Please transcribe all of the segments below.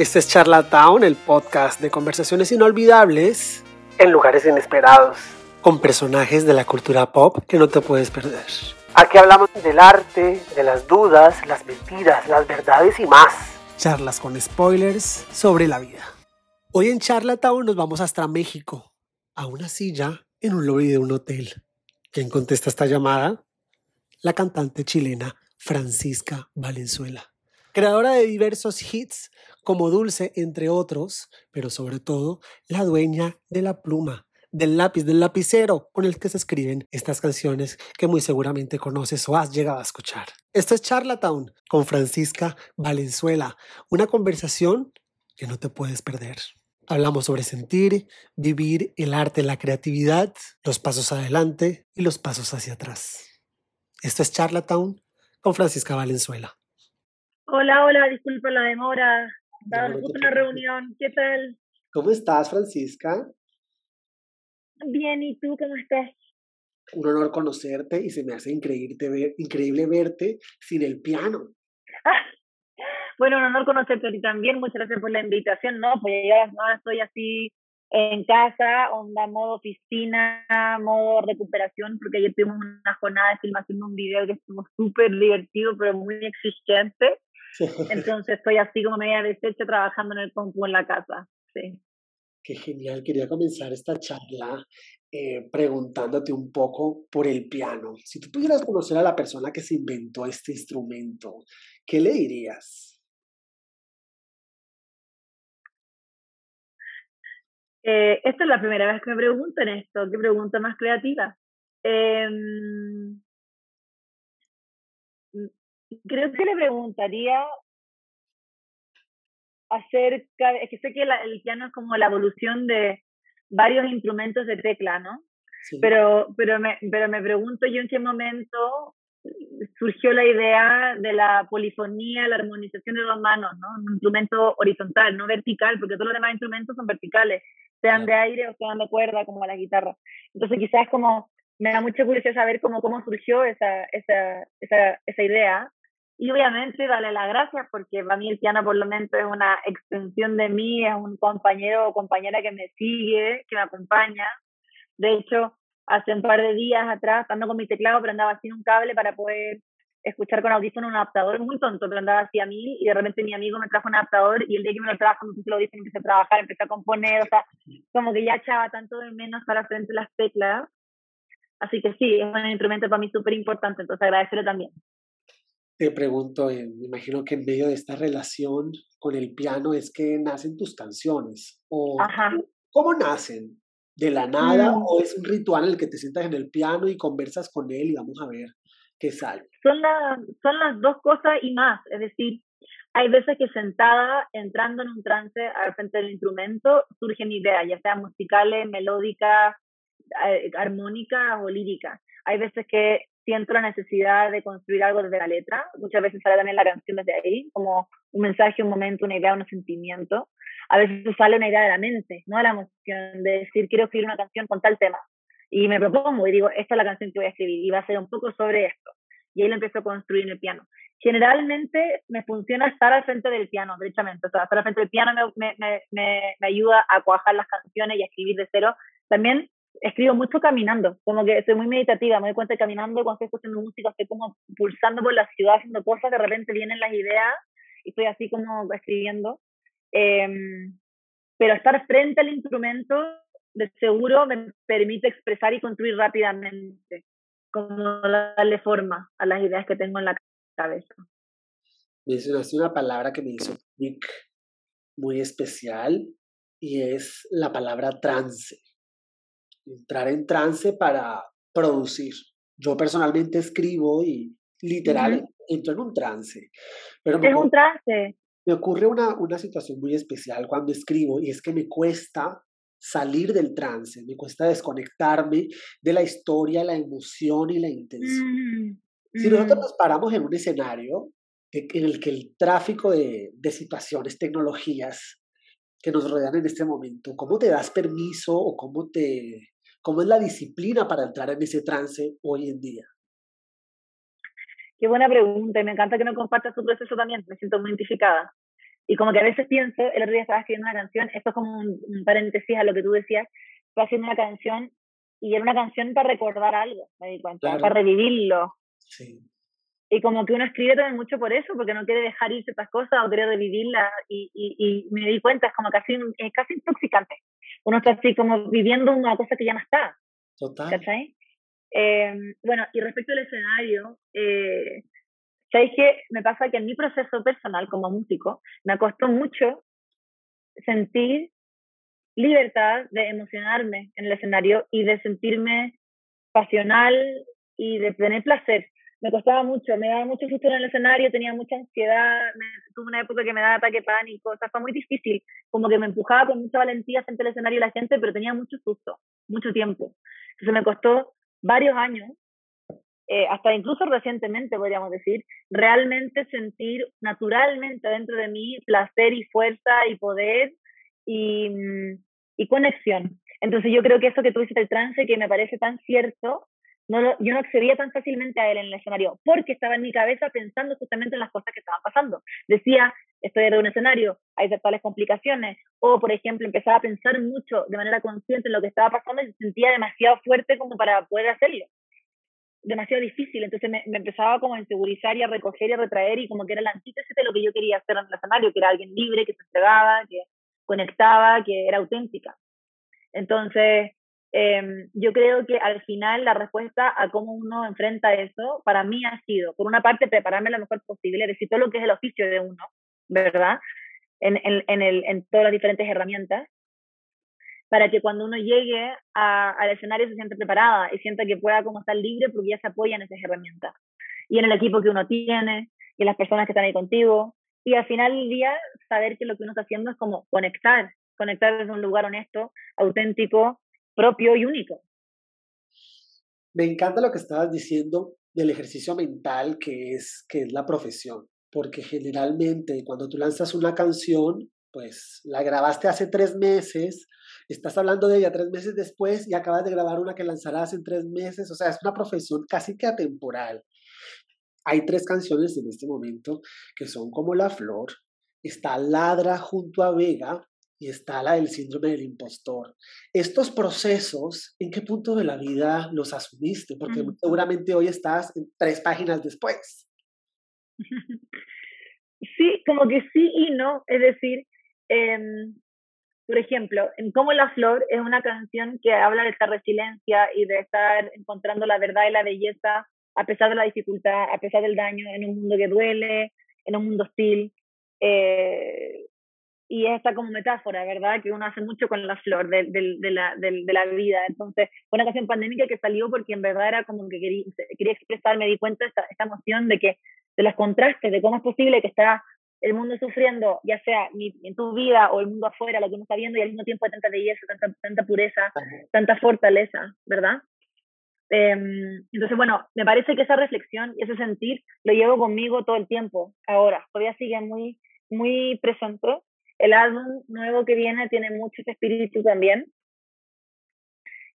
Este es Charlatown, el podcast de conversaciones inolvidables en lugares inesperados, con personajes de la cultura pop que no te puedes perder. Aquí hablamos del arte, de las dudas, las mentiras, las verdades y más. Charlas con spoilers sobre la vida. Hoy en Charlatown nos vamos hasta México, a una silla en un lobby de un hotel. ¿Quién contesta esta llamada? La cantante chilena Francisca Valenzuela, creadora de diversos hits como Dulce, entre otros, pero sobre todo la dueña de la pluma, del lápiz, del lapicero con el que se escriben estas canciones que muy seguramente conoces o has llegado a escuchar. Esto es Charlatown con Francisca Valenzuela, una conversación que no te puedes perder. Hablamos sobre sentir, vivir, el arte, la creatividad, los pasos adelante y los pasos hacia atrás. Esto es Charlatown con Francisca Valenzuela. Hola, hola, disculpa la demora. En una reunión. ¿Qué tal? ¿Cómo estás, Francisca? Bien, ¿y tú cómo estás? Un honor conocerte y se me hace increíble, increíble verte sin el piano. bueno, un honor conocerte a ti también. Muchas gracias por la invitación. No, pues ya no, estoy así en casa, onda modo oficina, modo recuperación, porque ayer tuvimos una jornada de filmación de un video que estuvo súper divertido, pero muy exigente. Entonces estoy así como media deshecha trabajando en el compu en la casa. Sí. Qué genial. Quería comenzar esta charla eh, preguntándote un poco por el piano. Si tú pudieras conocer a la persona que se inventó este instrumento, ¿qué le dirías? Eh, esta es la primera vez que me preguntan esto. ¿Qué pregunta más creativa? Em, creo que le preguntaría acerca, es que sé que el piano es como la evolución de varios instrumentos de tecla, ¿no? Pero, pero, me, pero me pregunto yo en qué momento surgió la idea de la polifonía, la armonización de dos manos, ¿no? Un instrumento horizontal, no vertical, porque todos los demás instrumentos son verticales, sean de aire o sean de cuerda, como la guitarra. Entonces quizás como me da mucha curiosidad saber cómo, cómo surgió esa, esa, esa, esa idea y obviamente darle las gracias porque para mí el piano por lo menos es una extensión de mí, es un compañero o compañera que me sigue, que me acompaña. De hecho, hace un par de días atrás, ando con mi teclado, pero andaba sin un cable para poder escuchar con audífono un adaptador muy tonto, pero andaba así a mí y de repente mi amigo me trajo un adaptador y el día que me lo trajo me el audífono, empecé a trabajar, empecé a componer, o sea, como que ya echaba tanto de menos para frente las teclas. Así que sí, es un instrumento para mí súper importante, entonces agradecerle también te pregunto, eh, me imagino que en medio de esta relación con el piano es que nacen tus canciones. O, ¿Cómo nacen? ¿De la nada mm. o es un ritual en el que te sientas en el piano y conversas con él y vamos a ver qué sale? Son, son las dos cosas y más. Es decir, hay veces que sentada, entrando en un trance al frente del instrumento, surgen ideas, ya sean musicales, melódicas, eh, armónicas o líricas. Hay veces que siento la necesidad de construir algo desde la letra. Muchas veces sale también la canción desde ahí, como un mensaje, un momento, una idea, un sentimiento. A veces sale una idea de la mente, no de la emoción, de decir, quiero escribir una canción con tal tema. Y me propongo y digo, esta es la canción que voy a escribir y va a ser un poco sobre esto. Y ahí lo empiezo a construir en el piano. Generalmente me funciona estar al frente del piano, derechamente. O sea, estar al frente del piano me, me, me, me ayuda a cuajar las canciones y a escribir de cero. También escribo mucho caminando, como que soy muy meditativa, me doy cuenta de caminando cuando estoy escuchando música, estoy como pulsando por la ciudad haciendo cosas, de repente vienen las ideas y estoy así como escribiendo. Em, pero estar frente al instrumento, de seguro me permite expresar y construir rápidamente, como darle forma a las ideas que tengo en la cabeza. Mencionaste una palabra que me hizo muy especial y es la palabra trance entrar en trance para producir. Yo personalmente escribo y literal entro en un trance. Pero es un trance. Me ocurre una, una situación muy especial cuando escribo y es que me cuesta salir del trance, me cuesta desconectarme de la historia, la emoción y la intención. Mm, si nosotros mm. nos paramos en un escenario en el que el tráfico de, de situaciones, tecnologías que nos rodean en este momento, ¿cómo te das permiso o cómo te, ¿Cómo es la disciplina para entrar en ese trance hoy en día? Qué buena pregunta y me encanta que me compartas tu proceso también, me siento muy identificada. Y como que a veces pienso, el otro día estaba haciendo una canción, esto es como un, paréntesis a lo que tú decías, estaba haciendo una canción y era una canción para recordar algo, me di cuenta, para revivirlo. Sí. Y como que uno escribe también mucho por eso, porque no quiere dejar ir ciertas cosas o quiere revivirlas. Y, y, y me di cuenta, es como casi, es casi intoxicante. Uno está así como viviendo una cosa que ya no está. Total. ¿Cachai? Eh, bueno, y respecto al escenario, eh, ¿sabéis qué? Me pasa que en mi proceso personal como músico me costó mucho sentir libertad de emocionarme en el escenario y de sentirme pasional y de tener placer me costaba mucho, me daba mucho susto en el escenario, tenía mucha ansiedad, tuve una época que me daba ataque pánico, o sea, fue muy difícil, como que me empujaba con mucha valentía frente al escenario la gente, pero tenía mucho susto, mucho tiempo. Entonces me costó varios años, eh, hasta incluso recientemente podríamos decir, realmente sentir naturalmente dentro de mí placer y fuerza y poder y, y conexión. Entonces yo creo que eso que tú dices el trance, que me parece tan cierto, no yo no accedía tan fácilmente a él en el escenario porque estaba en mi cabeza pensando justamente en las cosas que estaban pasando. Decía, estoy en un escenario, hay tales complicaciones, o por ejemplo, empezaba a pensar mucho de manera consciente en lo que estaba pasando y se sentía demasiado fuerte como para poder hacerlo. Demasiado difícil, entonces me, empezaba como a insegurizar y a recoger y a retraer y como que era la antítesis de lo que yo quería hacer en el escenario, que era alguien libre, que se entregaba, que conectaba, que era auténtica. Entonces, Em, yo creo que al final la respuesta a cómo uno enfrenta eso, para mí ha sido, por una parte, prepararme lo mejor posible, decir todo lo que es el oficio de uno, ¿verdad? En, en, en, el, en todas las diferentes herramientas, para que cuando uno llegue a, al escenario se sienta preparada y sienta que pueda como estar libre porque ya se apoya en esas herramientas. Y en el equipo que uno tiene, y en las personas que están ahí contigo. Y al final del día, saber que lo que uno está haciendo es como conectar, conectar desde un lugar honesto, auténtico, propio y único. Me encanta lo que estabas diciendo del ejercicio mental que es, que es la profesión, porque generalmente cuando tú lanzas una canción, pues la grabaste hace tres meses, estás hablando de ella tres meses después y acabas de grabar una que lanzarás en tres meses, o sea, es una profesión casi que atemporal. Hay tres canciones en este momento que son como La Flor, está Ladra junto a Vega y está la del síndrome del impostor. Estos procesos, ¿en qué punto de la vida los asumiste? Porque seguramente hoy estás en tres páginas después. Sí, como que sí y no. Es decir, em, por ejemplo, en Como la Flor es una canción que habla de esta resiliencia y de estar encontrando la verdad y la belleza a pesar de la dificultad, a pesar del daño, en un mundo que duele, en un mundo hostil. Eh, y esta como metáfora, ¿verdad? Que uno hace mucho con la flor de, de, la, de, la, vida. Entonces, fue una canción pandémica que salió porque en verdad era como que quería, quería expresar, me di cuenta de esta, esta emoción de que, de los contrastes, de cómo es posible que está el mundo sufriendo, ya sea en tu vida o el mundo afuera, lo que uno está viendo, y al mismo tiempo hay tanta belleza, tanta, tanta pureza, tanta fortaleza, ¿verdad? Em, entonces, bueno, me parece que esa reflexión y ese sentir lo llevo conmigo todo el tiempo, ahora, todavía sigue muy, muy presente el álbum nuevo que viene tiene mucho ese espíritu también.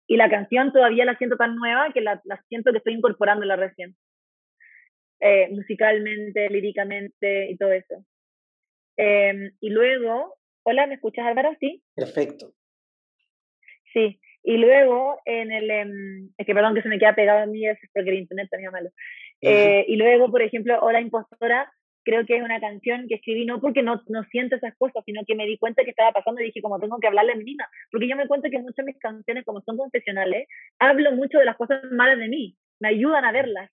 Y la canción todavía la siento tan nueva que la, siento que estoy incorporándola recién. Eh, musicalmente, líricamente y todo eso. Em, y luego, hola, ¿me escuchas Álvaro? Sí. Perfecto. Sí, y luego en el, em, es que perdón que se me queda pegado a mí, es porque el internet tenía malo. Eh, y luego, por ejemplo, Hola Impostora, creo que es una canción que escribí no porque no, no siento esas cosas, sino que me di cuenta que estaba pasando y dije, como tengo que hablarle a mi niña, porque yo me cuento que muchas de mis canciones, como son confesionales, hablo mucho de las cosas malas de mí, me ayudan a verlas,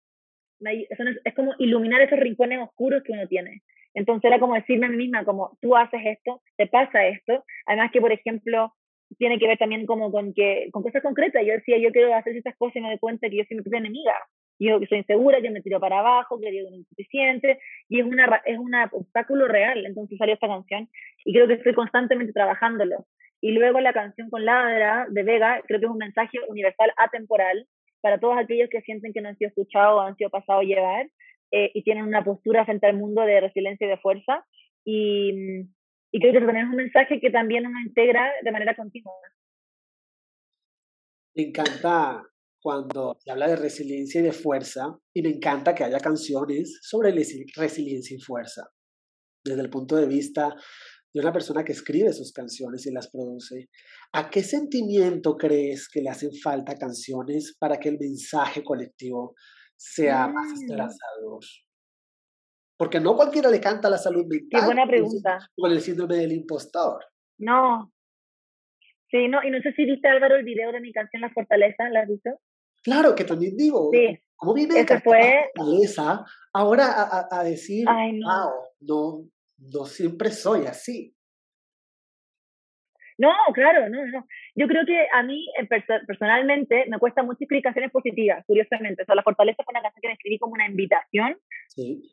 es, como iluminar esos rincones oscuros que uno tiene. Entonces era como decirme a mí misma, como tú haces esto, te pasa esto, además que, por ejemplo, tiene que ver también como con que con cosas concretas. Yo decía, yo quiero hacer estas cosas y me doy cuenta que yo soy mi propia enemiga yo que soy insegura, que me tiro para abajo, que digo que no es suficiente, y es, una, es un obstáculo real, entonces salió esta canción, y creo que estoy constantemente trabajándolo. Y luego la canción con Ladra de Vega, creo que es un mensaje universal atemporal para todos aquellos que sienten que no han sido escuchados o han sido pasados a llevar, eh, y tienen una postura frente al mundo de resiliencia y de fuerza, y, y creo que también es un mensaje que también uno integra de manera continua. Me encanta cuando se habla de resiliencia y de fuerza, y me encanta que haya canciones sobre resiliencia y fuerza. desde el punto de vista de una persona que escribe sus canciones y las produce, ¿a qué sentimiento crees que le hacen falta canciones para que el mensaje colectivo sea más mm. esperanzador? Porque no cualquiera le canta la salud mental. Qué buena pregunta. Con el síndrome del impostor. No. Sí, no, y no sé si viste Álvaro el video de mi canción La Fortaleza, ¿la has visto? Claro, que también digo. Sí. ¿Cómo viene fue... La fortaleza ahora a, a, decir, Ay, no. wow, no, no siempre soy así? No, claro, no, no. Yo creo que a mí personalmente me cuesta muchas explicaciones positivas, curiosamente. O sea, La Fortaleza fue una canción que me escribí como una invitación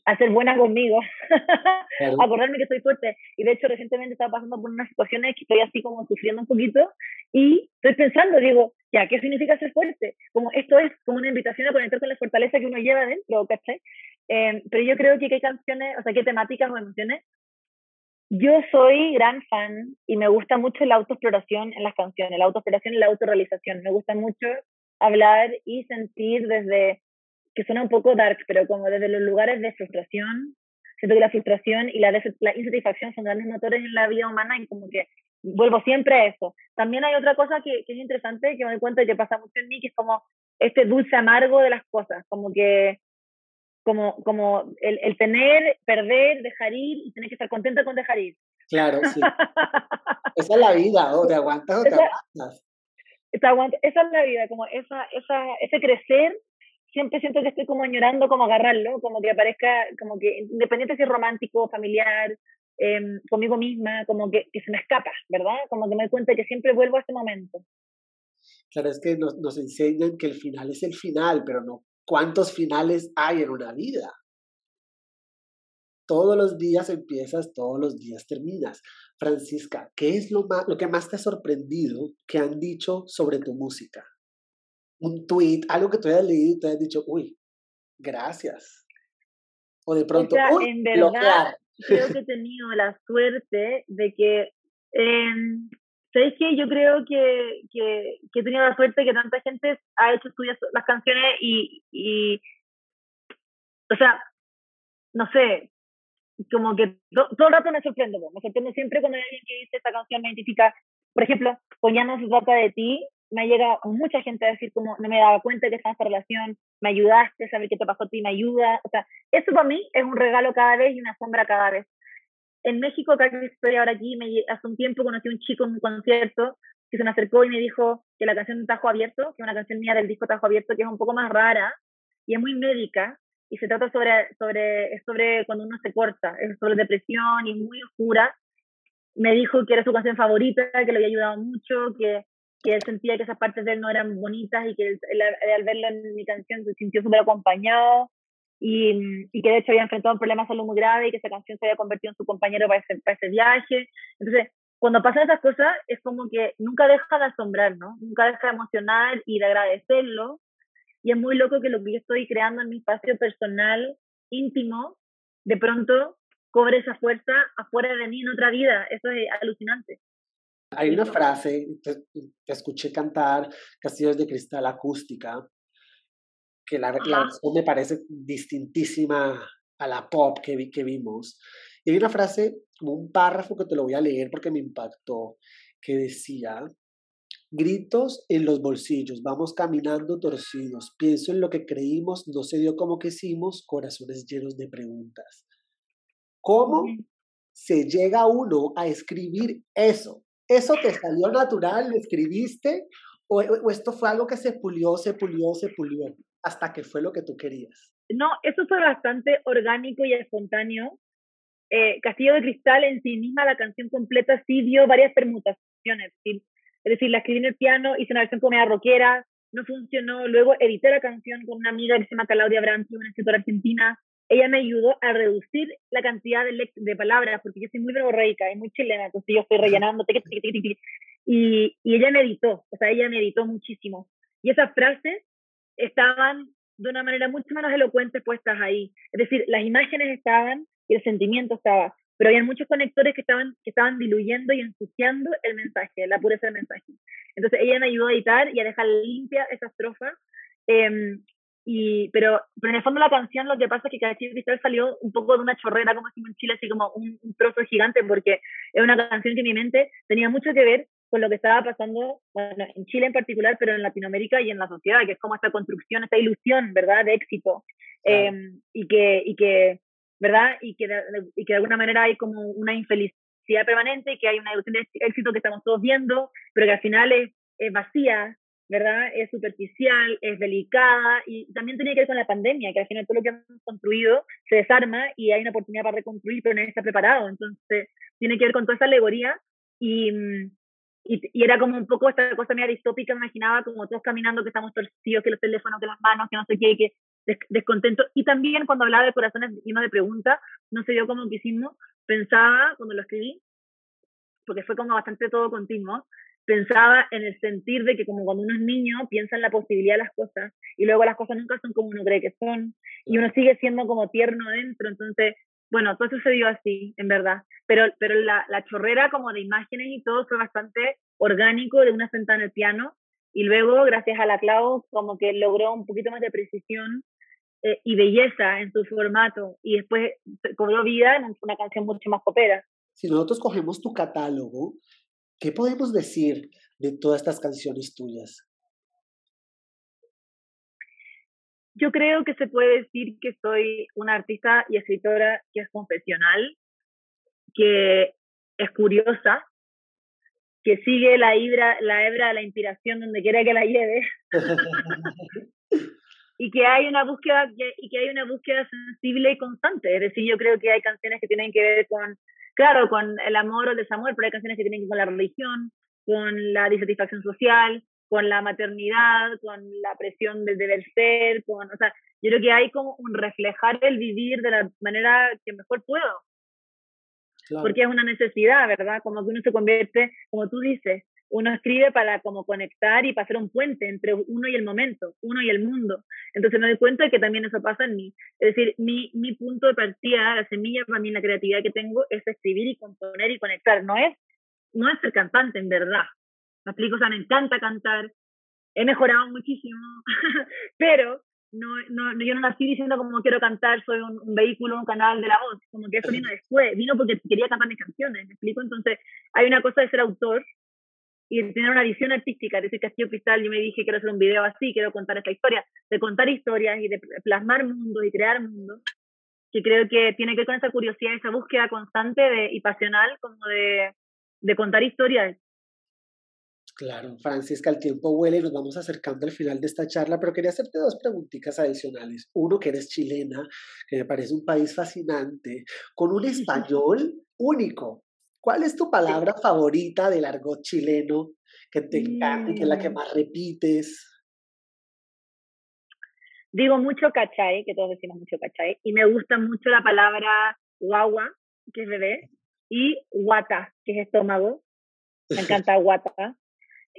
a ser buena conmigo, a acordarme que soy fuerte. Y de hecho, recientemente estaba pasando por unas situaciones que estoy así como sufriendo un poquito y estoy pensando, digo, ya, ¿qué significa ser fuerte? Como esto es como una invitación a conectar con la fortaleza que uno lleva dentro, ¿cachai? Eh, pero yo creo que hay canciones, o sea, qué temáticas o emociones yo soy gran fan y me gusta mucho la autoexploración en las canciones, la autoexploración y la autorrealización. Me gusta mucho hablar y sentir desde, que suena un poco dark, pero como desde los lugares de frustración. Siento que la frustración y la, insatisfacción son grandes motores en la vida humana y como que vuelvo siempre a eso. También hay otra cosa que, que es interesante, que me doy cuenta de que pasa mucho en mí, que es como este dulce amargo de las cosas, como que como, como el, el, tener, perder, dejar ir y tener que estar contenta con dejar ir. Claro, sí. esa es la vida, o te aguantas o te aguantas. esa es la vida, como esa, esa, ese crecer, siempre siento que estoy como añorando como agarrarlo, como que aparezca, como que independiente si es romántico, familiar, em, conmigo misma, como que, que, se me escapa, ¿verdad? Como que me doy cuenta que siempre vuelvo a ese momento. Claro, es que nos, nos enseñan que el final es el final, pero no ¿Cuántos finales hay en una vida? Todos los días empiezas, todos los días terminas. Francisca, ¿qué es lo, más, lo que más te ha sorprendido que han dicho sobre tu música? Un tweet, algo que tú hayas leído y te hayas dicho, uy, gracias. O de pronto, uy, en verdad, creo que he tenido la suerte de que em, ¿Sabes qué? Yo creo que, que, que, he tenido la suerte que tanta gente ha hecho suyas las canciones y, y o sea, no sé, como que todo el rato me sorprendo, me sorprendo siempre cuando hay alguien que dice esta canción me identifica, por ejemplo, con Ya no se trata de ti, me ha llegado mucha gente a decir como no me daba cuenta que estaba esta relación, me ayudaste, saber qué te pasó a ti, me ayuda, o sea, eso para mí es un regalo cada vez y una sombra cada vez en México, acá que estoy ahora aquí, me, hace un tiempo conocí a un chico en un concierto que se me acercó y me dijo que la canción Tajo Abierto, que es una canción mía del disco Tajo Abierto, que es un poco más rara y es muy médica, y se trata sobre, sobre, es sobre cuando uno se corta, es sobre depresión y muy oscura. Me dijo que era su canción favorita, que le había ayudado mucho, que, que él sentía que esas partes de él no eran bonitas y que al verlo en mi canción se sintió súper acompañado y, y, que de hecho había enfrentado un problema de salud muy grave y que esa canción se había convertido en su compañero para ese, para ese viaje. Entonces, cuando pasan esas cosas, es como que nunca deja de asombrar, ¿no? Nunca deja de emocionar y de agradecerlo. Y es muy loco que lo que yo estoy creando en mi espacio personal, íntimo, de pronto cobre esa fuerza afuera de mí en otra vida. Eso es alucinante. Hay una frase, te escuché cantar Castillos de Cristal acústica, que la, la me parece distintísima a la pop que, vi, que vimos. Y hay una frase, como un párrafo que te lo voy a leer porque me impactó, que decía, gritos en los bolsillos, vamos caminando torcidos, pienso en lo que creímos, no se dio como que hicimos, corazones llenos de preguntas. ¿Cómo se llega uno a escribir eso? ¿Eso te salió natural? ¿Lo escribiste? ¿O, o esto fue algo que se pulió, se pulió, se pulió? Hasta que fue lo que tú querías? No, eso fue bastante orgánico y espontáneo. Eh, Castillo de Cristal en sí misma, la canción completa, sí dio varias permutaciones. ¿sí? Es decir, la escribí en el piano, hice una versión comedia rockera, no funcionó. Luego edité la canción con una amiga que se llama Claudia Branchi, una escritora argentina. Ella me ayudó a reducir la cantidad de, de palabras, porque yo soy muy verborreica y muy chilena, entonces yo estoy rellenando. y, y ella me editó, o sea, ella me editó muchísimo. Y esas frases estaban de una manera mucho menos elocuente puestas ahí. Es decir, las imágenes estaban y el sentimiento estaba, pero había muchos conectores que estaban, que estaban diluyendo y ensuciando el mensaje, la pureza del mensaje. Entonces ella me ayudó a editar y a dejar limpia esa estrofa. Em, y, pero, pero en el fondo la canción lo que pasa es que Cachillo Cristal salió un poco de una chorrera, como decimos en Chile, así como un, trozo gigante, porque es una canción que en mi mente tenía mucho que ver con lo que estaba pasando, bueno, en Chile en particular, pero en Latinoamérica y en la sociedad, que es como esta construcción, esta ilusión, ¿verdad?, de éxito. Em, y, que, y que, ¿verdad? Y que, de, y que de alguna manera hay como una infelicidad permanente y que hay una ilusión de éxito que estamos todos viendo, pero que al final es, es vacía, ¿verdad? Es superficial, es delicada y también tiene que ver con la pandemia, que al final todo lo que hemos construido se desarma y hay una oportunidad para reconstruir, pero nadie está preparado. Entonces, tiene que ver con toda esa alegoría y, y, era como un poco esta cosa media distópica, imaginaba como todos caminando, que estamos torcidos, que los teléfonos, que las manos, que no sé qué, que descontento. Y también cuando hablaba de corazones llenos de preguntas, no sé yo cómo quisimos, pensaba cuando lo escribí, porque fue como bastante todo continuo, pensaba en el sentir de que como cuando uno es niño piensa en la posibilidad de las cosas y luego las cosas nunca son como uno cree que son y uno sigue siendo como tierno dentro, entonces, bueno, todo sucedió así, en verdad, pero, pero la, la chorrera como de imágenes y todo fue bastante orgánico de una sentada en el piano y luego, gracias a la Clau, como que logró un poquito más de precisión eh, y belleza en su formato y después cobró vida en una canción mucho más popera. Si nosotros cogemos tu catálogo, ¿Qué podemos decir de todas estas canciones tuyas? Yo creo que se puede decir que soy una artista y escritora que es confesional, que es curiosa, que sigue la hebra, la hebra de la inspiración donde quiera que la lleve. y que hay una búsqueda y que hay una búsqueda sensible y constante. Es decir, yo creo que hay canciones que tienen que ver con claro, con el amor o el desamor, pero hay canciones que tienen que ver con la religión, con la disatisfacción social, con la maternidad, con la presión del deber ser, con, o sea, yo creo que hay como un reflejar el vivir de la manera que mejor puedo. Porque es una necesidad, ¿verdad? Como que uno se convierte, como tú dices, uno escribe para como conectar y para hacer un puente entre uno y el momento, uno y el mundo. Entonces me doy cuenta de que también eso pasa en mí. Es decir, mi, mi punto de partida, la semilla para mí, la creatividad que tengo es escribir y componer y conectar. No es, no es ser cantante, en verdad. Me explico, o sea, me encanta cantar. He mejorado muchísimo, pero no, no, yo no nací diciendo como quiero cantar, soy un, vehículo, un canal de la voz, como que eso vino después, vino porque quería cantar mis canciones, ¿me explico? Entonces, hay una cosa de ser autor y tener una visión artística, es decir, Castillo Cristal, yo me dije, quiero hacer un video así, quiero contar esta historia, de contar historias y de plasmar mundos y crear mundos, que creo que tiene que ver con esa curiosidad, esa búsqueda constante de, y pasional como de, de contar historias. Claro, Francisca, el tiempo huele y nos vamos acercando al final de esta charla, pero quería hacerte dos preguntitas adicionales. Uno, que eres chilena, que me parece un país fascinante, con un español único, ¿Cuál es tu palabra favorita del argot chileno que te encanta y que es la que mm. más repites? Digo mucho cachai, que todos decimos mucho cachai, y me gusta mucho la palabra guagua, que es bebé, y guata, que es estómago. Me encanta guata.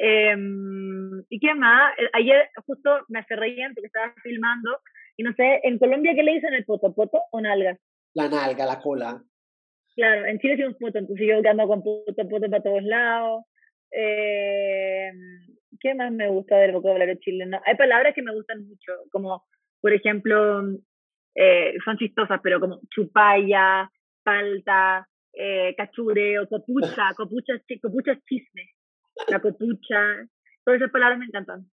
Em, ¿Y qué más? Eh, ayer justo me hace reír porque estaba filmando y no sé, ¿en Colombia qué le dicen el poto? ¿Poto o nalga? La nalga, la cola. Claro, en Chile un puto, entonces yo ando con puto, puto para todos lados. Eh, ¿Qué más me gusta del vocabulario chileno? Hay palabras que me gustan mucho, como, por ejemplo, eh, son chistosas, pero como chupaya, palta, eh, cachureo, copucha, copucha, copucha chisme, la copucha, todas esas palabras me encantan.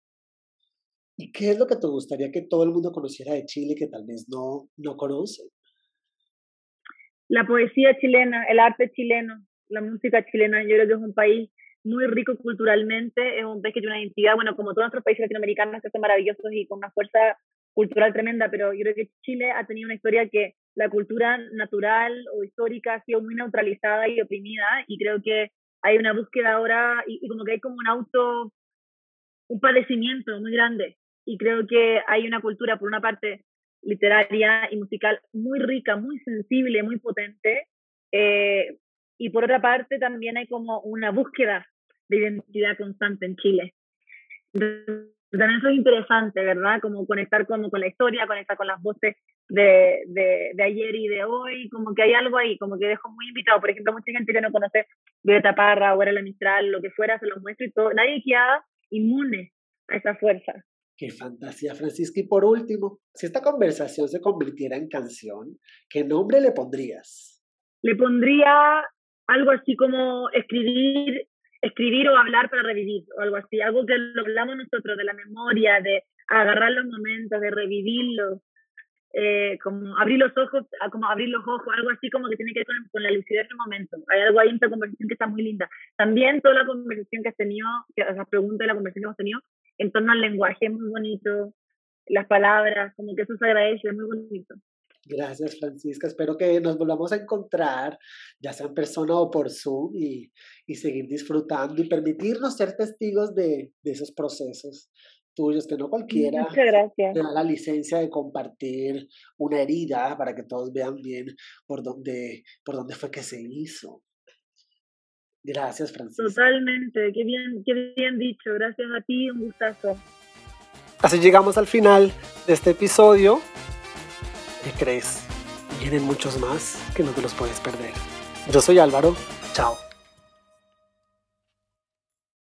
¿Y qué es lo que te gustaría que todo el mundo conociera de Chile que tal vez no, no conoce? la poesía chilena, el arte chileno, la música chilena, yo creo que es un país muy rico culturalmente, es un país que tiene una identidad, bueno, como todos nuestros países latinoamericanos que son maravillosos y con una fuerza cultural tremenda, pero yo creo que Chile ha tenido una historia que la cultura natural o histórica ha sido muy neutralizada y oprimida y creo que hay una búsqueda ahora y, y como que hay como un auto, un padecimiento muy grande y creo que hay una cultura por una parte literaria y musical muy rica, muy sensible, muy potente. Eh, y por otra parte también hay como una búsqueda de identidad constante en Chile. También eso es interesante, ¿verdad? Como conectar como con la historia, conectar con las voces de, de, de, ayer y de hoy, como que hay algo ahí, como que dejo muy invitado. Por ejemplo, mucha gente que no conoce Violeta Parra o era la Mistral, lo que fuera, se lo muestro y todo. Nadie queda inmune a esa fuerza. Qué fantasía, Francisca. Y por último, si esta conversación se convirtiera en canción, ¿qué nombre le pondrías? Le pondría algo así como escribir, escribir o hablar para revivir, o algo así, algo que lo hablamos nosotros de la memoria, de agarrar los momentos, de revivirlos, eh, como abrir los ojos, como abrir los ojos, algo así como que tiene que ver con, la lucidez del momento. Hay algo ahí en esta conversación que está muy linda. También toda la conversación que has tenido, las preguntas de la conversación que hemos tenido, en torno al lenguaje es muy bonito, las palabras, como que eso se agradece, es muy bonito. Gracias, Francisca. Espero que nos volvamos a encontrar, ya sea en persona o por Zoom, y, y seguir disfrutando y permitirnos ser testigos de, de esos procesos tuyos, que no cualquiera te da la licencia de compartir una herida para que todos vean bien por dónde, por dónde fue que se hizo. Gracias, Francisco. Totalmente, qué bien, qué bien dicho. Gracias a ti, un gustazo. Así llegamos al final de este episodio. ¿Qué crees? Vienen muchos más que no te los puedes perder. Yo soy Álvaro. Chao.